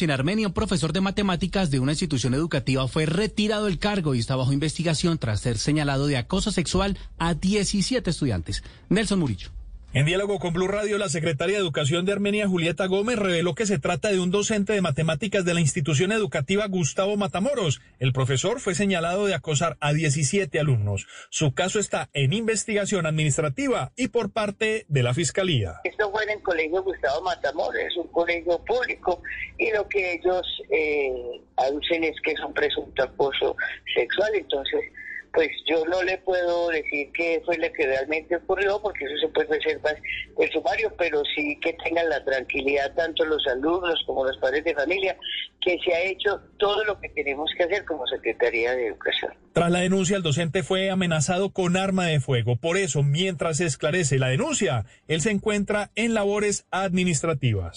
en Armenia, un profesor de matemáticas de una institución educativa fue retirado del cargo y está bajo investigación tras ser señalado de acoso sexual a 17 estudiantes. Nelson Murillo. En diálogo con Blue Radio, la secretaria de Educación de Armenia, Julieta Gómez, reveló que se trata de un docente de matemáticas de la institución educativa Gustavo Matamoros. El profesor fue señalado de acosar a 17 alumnos. Su caso está en investigación administrativa y por parte de la Fiscalía. Esto fue en el colegio Gustavo Matamoros, es un colegio público y lo que ellos eh, aducen es que es un presunto acoso sexual. Entonces, pues yo no le puedo decir qué fue lo que realmente ocurrió, porque eso se puede reservar del sumario, pero sí que tengan la tranquilidad tanto los alumnos como los padres de familia, que se ha hecho todo lo que tenemos que hacer como Secretaría de Educación. Tras la denuncia, el docente fue amenazado con arma de fuego. Por eso, mientras se esclarece la denuncia, él se encuentra en labores administrativas.